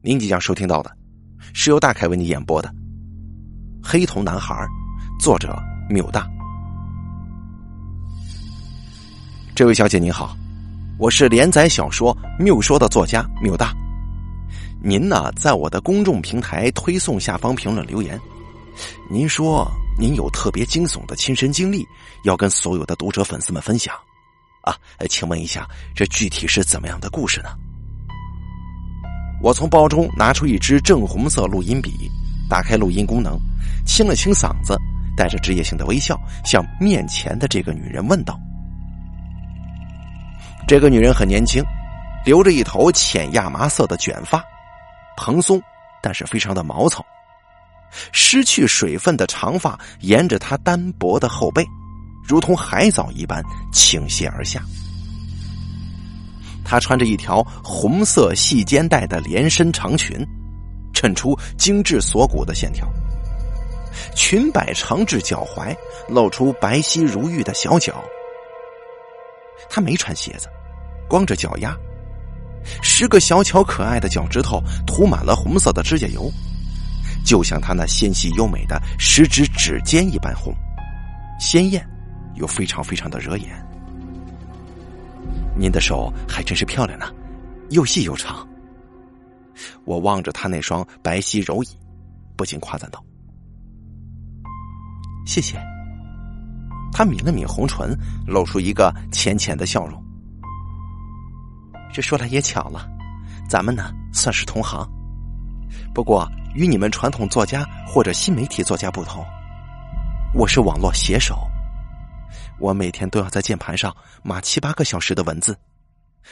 您即将收听到的，是由大凯为你演播的《黑瞳男孩》，作者缪大。这位小姐您好，我是连载小说《谬说》的作家缪大。您呢，在我的公众平台推送下方评论留言，您说您有特别惊悚的亲身经历，要跟所有的读者粉丝们分享。啊，请问一下，这具体是怎么样的故事呢？我从包中拿出一支正红色录音笔，打开录音功能，清了清嗓子，带着职业性的微笑，向面前的这个女人问道：“这个女人很年轻，留着一头浅亚麻色的卷发，蓬松，但是非常的毛糙，失去水分的长发沿着她单薄的后背。”如同海藻一般倾泻而下。她穿着一条红色细肩带的连身长裙，衬出精致锁骨的线条。裙摆长至脚踝，露出白皙如玉的小脚。她没穿鞋子，光着脚丫，十个小巧可爱的脚趾头涂满了红色的指甲油，就像她那纤细优美的十指指尖一般红，鲜艳。又非常非常的惹眼，您的手还真是漂亮呢，又细又长。我望着他那双白皙柔椅，不禁夸赞道：“谢谢。”他抿了抿红唇，露出一个浅浅的笑容。这说来也巧了，咱们呢算是同行，不过与你们传统作家或者新媒体作家不同，我是网络写手。我每天都要在键盘上码七八个小时的文字，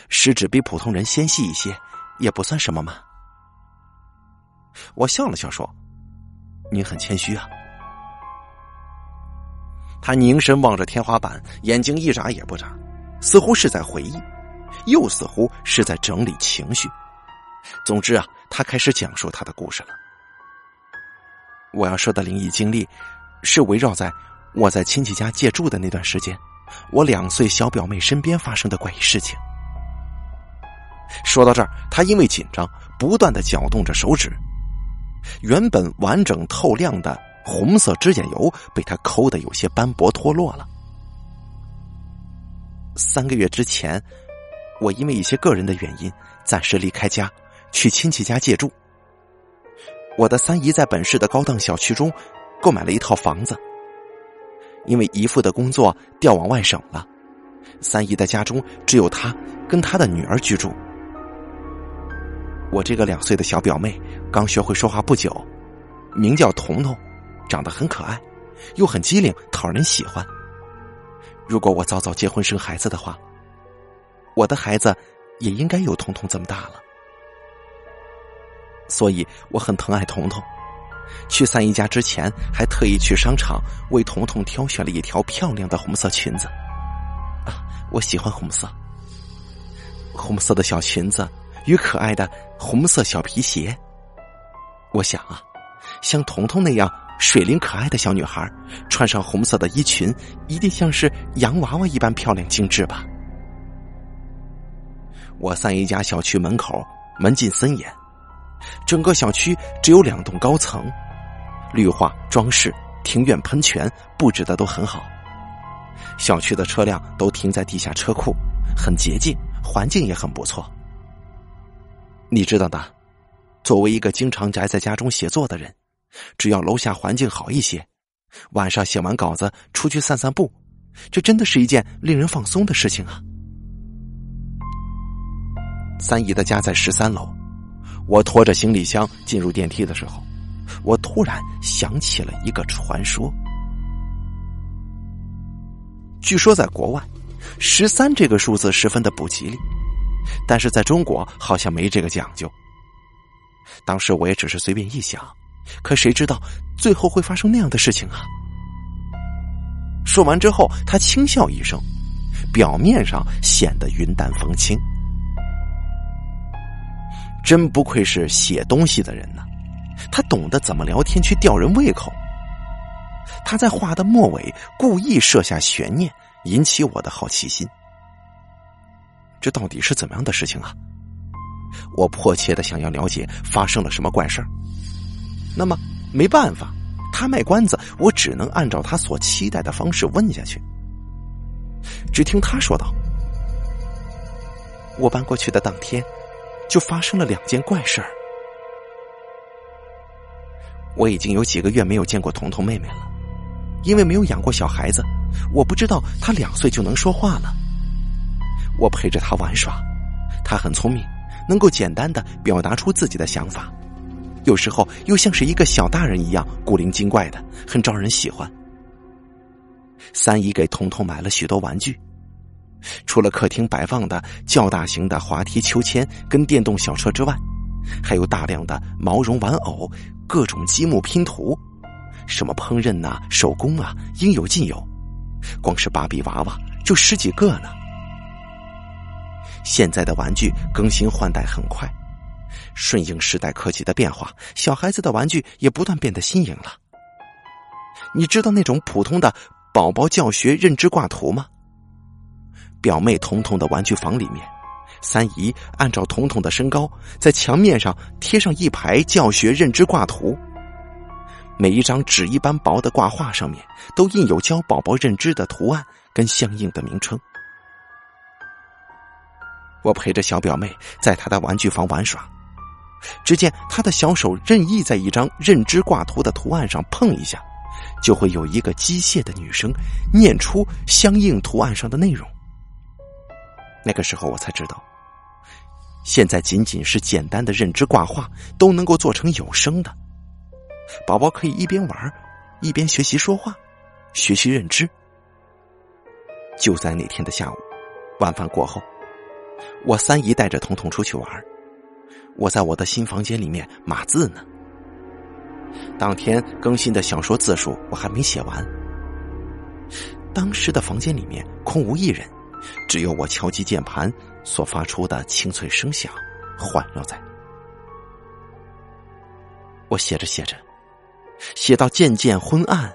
食指比普通人纤细一些，也不算什么嘛。我笑了笑说：“你很谦虚啊。”他凝神望着天花板，眼睛一眨也不眨，似乎是在回忆，又似乎是在整理情绪。总之啊，他开始讲述他的故事了。我要说的灵异经历，是围绕在。我在亲戚家借住的那段时间，我两岁小表妹身边发生的怪异事情。说到这儿，他因为紧张，不断的搅动着手指，原本完整透亮的红色指甲油被他抠的有些斑驳脱落了。三个月之前，我因为一些个人的原因，暂时离开家，去亲戚家借住。我的三姨在本市的高档小区中购买了一套房子。因为姨父的工作调往外省了，三姨的家中只有她跟她的女儿居住。我这个两岁的小表妹刚学会说话不久，名叫彤彤，长得很可爱，又很机灵，讨人喜欢。如果我早早结婚生孩子的话，我的孩子也应该有彤彤这么大了。所以我很疼爱彤彤。去三姨家之前，还特意去商场为彤彤挑选了一条漂亮的红色裙子。啊，我喜欢红色，红色的小裙子与可爱的红色小皮鞋。我想啊，像彤彤那样水灵可爱的小女孩，穿上红色的衣裙，一定像是洋娃娃一般漂亮精致吧。我三姨家小区门口门禁森严。整个小区只有两栋高层，绿化装饰、庭院喷泉布置的都很好。小区的车辆都停在地下车库，很洁净，环境也很不错。你知道的，作为一个经常宅在家中写作的人，只要楼下环境好一些，晚上写完稿子出去散散步，这真的是一件令人放松的事情啊。三姨的家在十三楼。我拖着行李箱进入电梯的时候，我突然想起了一个传说。据说在国外，十三这个数字十分的不吉利，但是在中国好像没这个讲究。当时我也只是随便一想，可谁知道最后会发生那样的事情啊？说完之后，他轻笑一声，表面上显得云淡风轻。真不愧是写东西的人呢，他懂得怎么聊天去吊人胃口。他在话的末尾故意设下悬念，引起我的好奇心。这到底是怎么样的事情啊？我迫切的想要了解发生了什么怪事。那么没办法，他卖关子，我只能按照他所期待的方式问下去。只听他说道：“我搬过去的当天，就发生了两件怪事儿。我已经有几个月没有见过彤彤妹妹了，因为没有养过小孩子，我不知道她两岁就能说话了。我陪着她玩耍，她很聪明，能够简单的表达出自己的想法，有时候又像是一个小大人一样古灵精怪的，很招人喜欢。三姨给彤彤买了许多玩具，除了客厅摆放的较大型的滑梯秋千跟电动小车之外，还有大量的毛绒玩偶。各种积木拼图，什么烹饪呐、手工啊，应有尽有。光是芭比娃娃就十几个呢。现在的玩具更新换代很快，顺应时代科技的变化，小孩子的玩具也不断变得新颖了。你知道那种普通的宝宝教学认知挂图吗？表妹彤彤的玩具房里面。三姨按照彤彤的身高，在墙面上贴上一排教学认知挂图。每一张纸一般薄的挂画上面，都印有教宝宝认知的图案跟相应的名称。我陪着小表妹在她的玩具房玩耍，只见她的小手任意在一张认知挂图的图案上碰一下，就会有一个机械的女声念出相应图案上的内容。那个时候我才知道，现在仅仅是简单的认知挂画都能够做成有声的。宝宝可以一边玩一边学习说话，学习认知。就在那天的下午，晚饭过后，我三姨带着彤彤出去玩，我在我的新房间里面码字呢。当天更新的小说字数我还没写完，当时的房间里面空无一人。只有我敲击键盘所发出的清脆声响环绕在。我写着写着，写到渐渐昏暗。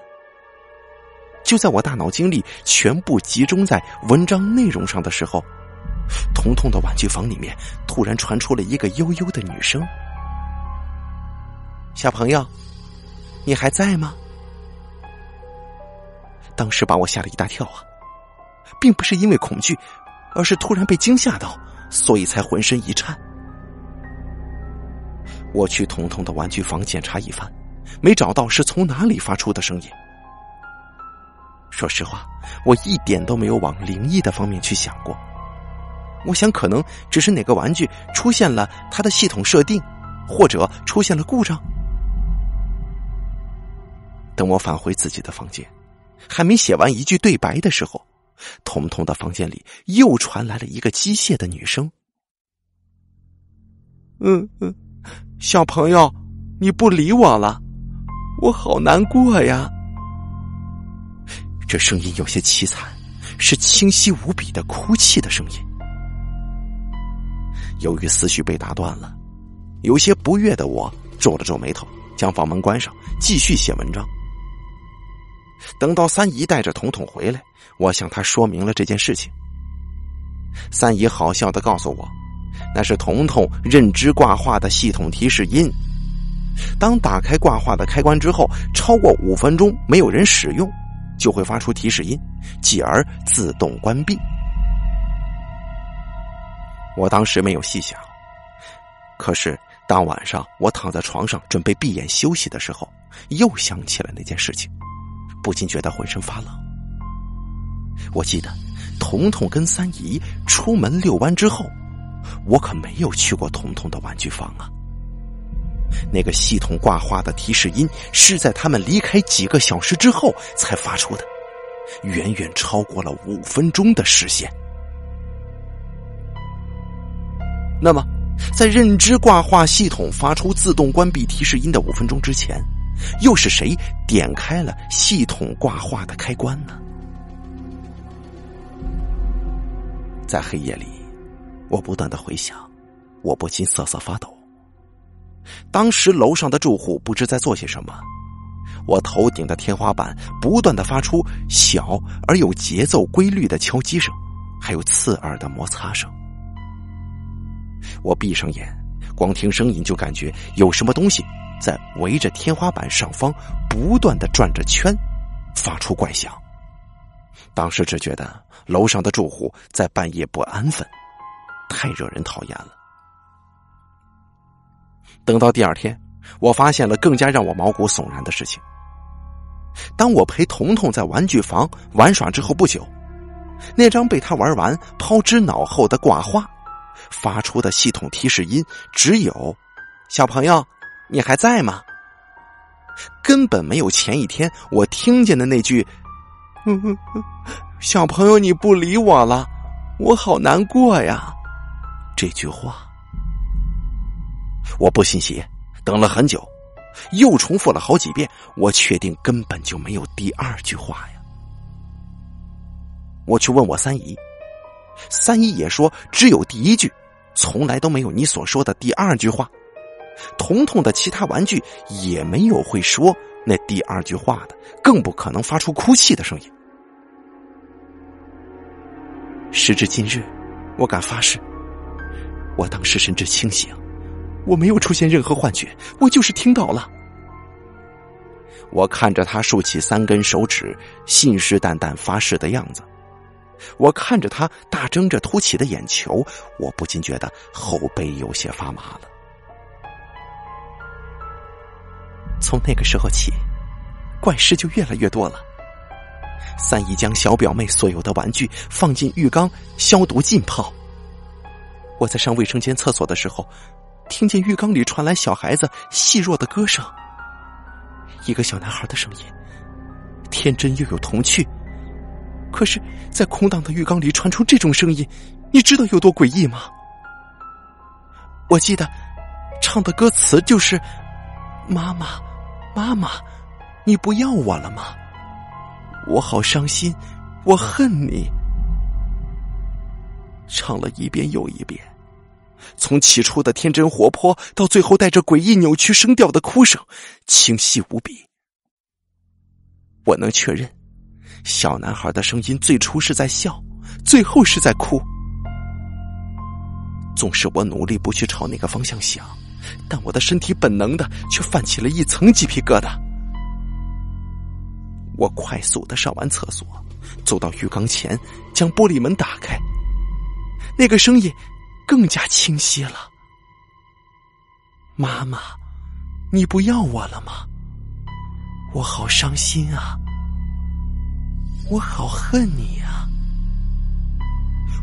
就在我大脑精力全部集中在文章内容上的时候，彤彤的玩具房里面突然传出了一个悠悠的女声：“小朋友，你还在吗？”当时把我吓了一大跳啊！并不是因为恐惧，而是突然被惊吓到，所以才浑身一颤。我去彤彤的玩具房检查一番，没找到是从哪里发出的声音。说实话，我一点都没有往灵异的方面去想过。我想可能只是哪个玩具出现了它的系统设定，或者出现了故障。等我返回自己的房间，还没写完一句对白的时候。彤彤的房间里又传来了一个机械的女声：“嗯嗯，小朋友，你不理我了，我好难过呀。”这声音有些凄惨，是清晰无比的哭泣的声音。由于思绪被打断了，有些不悦的我皱了皱眉头，将房门关上，继续写文章。等到三姨带着彤彤回来，我向她说明了这件事情。三姨好笑的告诉我，那是彤彤认知挂画的系统提示音。当打开挂画的开关之后，超过五分钟没有人使用，就会发出提示音，继而自动关闭。我当时没有细想，可是当晚上我躺在床上准备闭眼休息的时候，又想起了那件事情。不禁觉得浑身发冷。我记得，彤彤跟三姨出门遛弯之后，我可没有去过彤彤的玩具房啊。那个系统挂画的提示音是在他们离开几个小时之后才发出的，远远超过了五分钟的时限。那么，在认知挂画系统发出自动关闭提示音的五分钟之前。又是谁点开了系统挂画的开关呢？在黑夜里，我不断的回想，我不禁瑟瑟发抖。当时楼上的住户不知在做些什么，我头顶的天花板不断的发出小而有节奏规律的敲击声，还有刺耳的摩擦声。我闭上眼，光听声音就感觉有什么东西在围着天花板上方不断的转着圈，发出怪响。当时只觉得楼上的住户在半夜不安分，太惹人讨厌了。等到第二天，我发现了更加让我毛骨悚然的事情。当我陪彤彤在玩具房玩耍之后不久，那张被他玩完抛之脑后的挂画，发出的系统提示音只有“小朋友，你还在吗？”根本没有前一天我听见的那句。嗯，小朋友，你不理我了，我好难过呀。这句话，我不信邪，等了很久，又重复了好几遍，我确定根本就没有第二句话呀。我去问我三姨，三姨也说只有第一句，从来都没有你所说的第二句话。彤彤的其他玩具也没有会说。那第二句话的，更不可能发出哭泣的声音。时至今日，我敢发誓，我当时神志清醒，我没有出现任何幻觉，我就是听到了。我看着他竖起三根手指，信誓旦旦发誓的样子，我看着他大睁着凸起的眼球，我不禁觉得后背有些发麻了。从那个时候起，怪事就越来越多了。三姨将小表妹所有的玩具放进浴缸消毒浸泡。我在上卫生间厕所的时候，听见浴缸里传来小孩子细弱的歌声，一个小男孩的声音，天真又有童趣。可是，在空荡的浴缸里传出这种声音，你知道有多诡异吗？我记得唱的歌词就是“妈妈”。妈妈，你不要我了吗？我好伤心，我恨你。唱了一遍又一遍，从起初的天真活泼，到最后带着诡异扭曲声调的哭声，清晰无比。我能确认，小男孩的声音最初是在笑，最后是在哭。纵使我努力不去朝那个方向想。但我的身体本能的却泛起了一层鸡皮疙瘩。我快速的上完厕所，走到浴缸前，将玻璃门打开。那个声音更加清晰了：“妈妈，你不要我了吗？我好伤心啊！我好恨你呀！”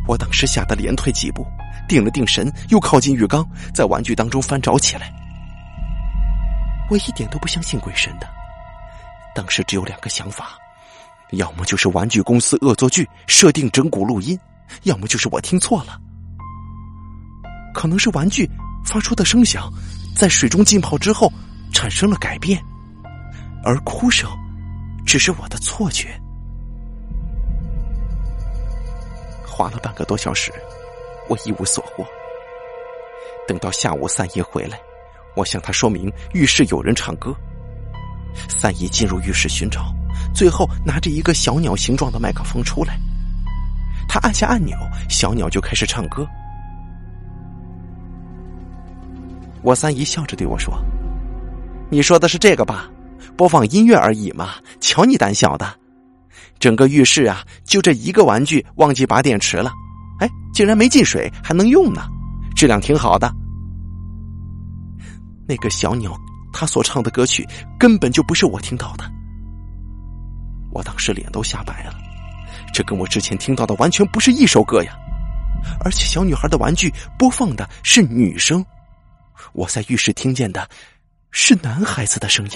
我当时吓得连退几步。定了定神，又靠近浴缸，在玩具当中翻找起来。我一点都不相信鬼神的，当时只有两个想法：要么就是玩具公司恶作剧，设定整蛊录音；要么就是我听错了。可能是玩具发出的声响，在水中浸泡之后产生了改变，而哭声只是我的错觉。花了半个多小时。我一无所获。等到下午，三姨回来，我向她说明浴室有人唱歌。三姨进入浴室寻找，最后拿着一个小鸟形状的麦克风出来。他按下按钮，小鸟就开始唱歌。我三姨笑着对我说：“你说的是这个吧？播放音乐而已嘛。瞧你胆小的，整个浴室啊，就这一个玩具忘记拔电池了。”哎，竟然没进水，还能用呢，质量挺好的。那个小鸟，它所唱的歌曲根本就不是我听到的。我当时脸都吓白了，这跟我之前听到的完全不是一首歌呀！而且小女孩的玩具播放的是女声，我在浴室听见的是男孩子的声音。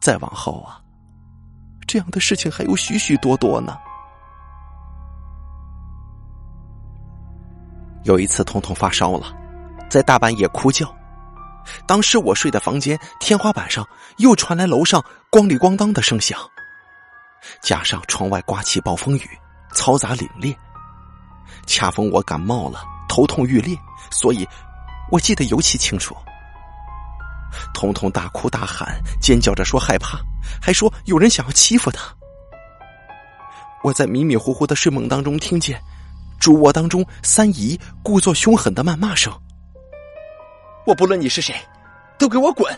再往后啊，这样的事情还有许许多多呢。有一次，彤彤发烧了，在大半夜哭叫。当时我睡的房间天花板上又传来楼上咣里咣当的声响，加上窗外刮起暴风雨，嘈杂凛冽。恰逢我感冒了，头痛欲裂，所以我记得尤其清楚。彤彤大哭大喊，尖叫着说害怕，还说有人想要欺负他。我在迷迷糊糊的睡梦当中听见。主卧当中三姨故作凶狠的谩骂声：“我不论你是谁，都给我滚，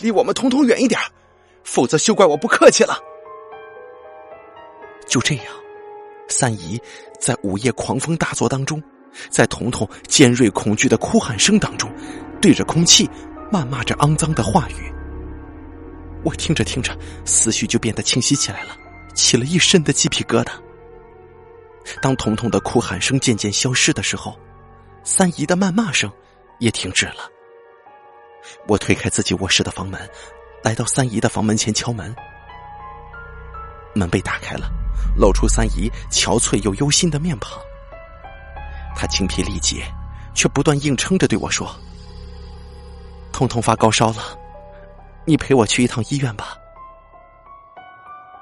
离我们彤彤远一点，否则休怪我不客气了。”就这样，三姨在午夜狂风大作当中，在彤彤尖锐恐惧的哭喊声当中，对着空气谩骂着肮脏的话语。我听着听着，思绪就变得清晰起来了，起了一身的鸡皮疙瘩。当彤彤的哭喊声渐渐消失的时候，三姨的谩骂声也停止了。我推开自己卧室的房门，来到三姨的房门前敲门。门被打开了，露出三姨憔悴又忧心的面庞。她精疲力竭，却不断硬撑着对我说：“彤彤发高烧了，你陪我去一趟医院吧。”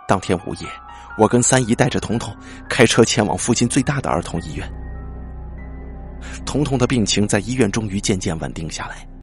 当天午夜。我跟三姨带着彤彤开车前往附近最大的儿童医院。彤彤的病情在医院终于渐渐稳定下来。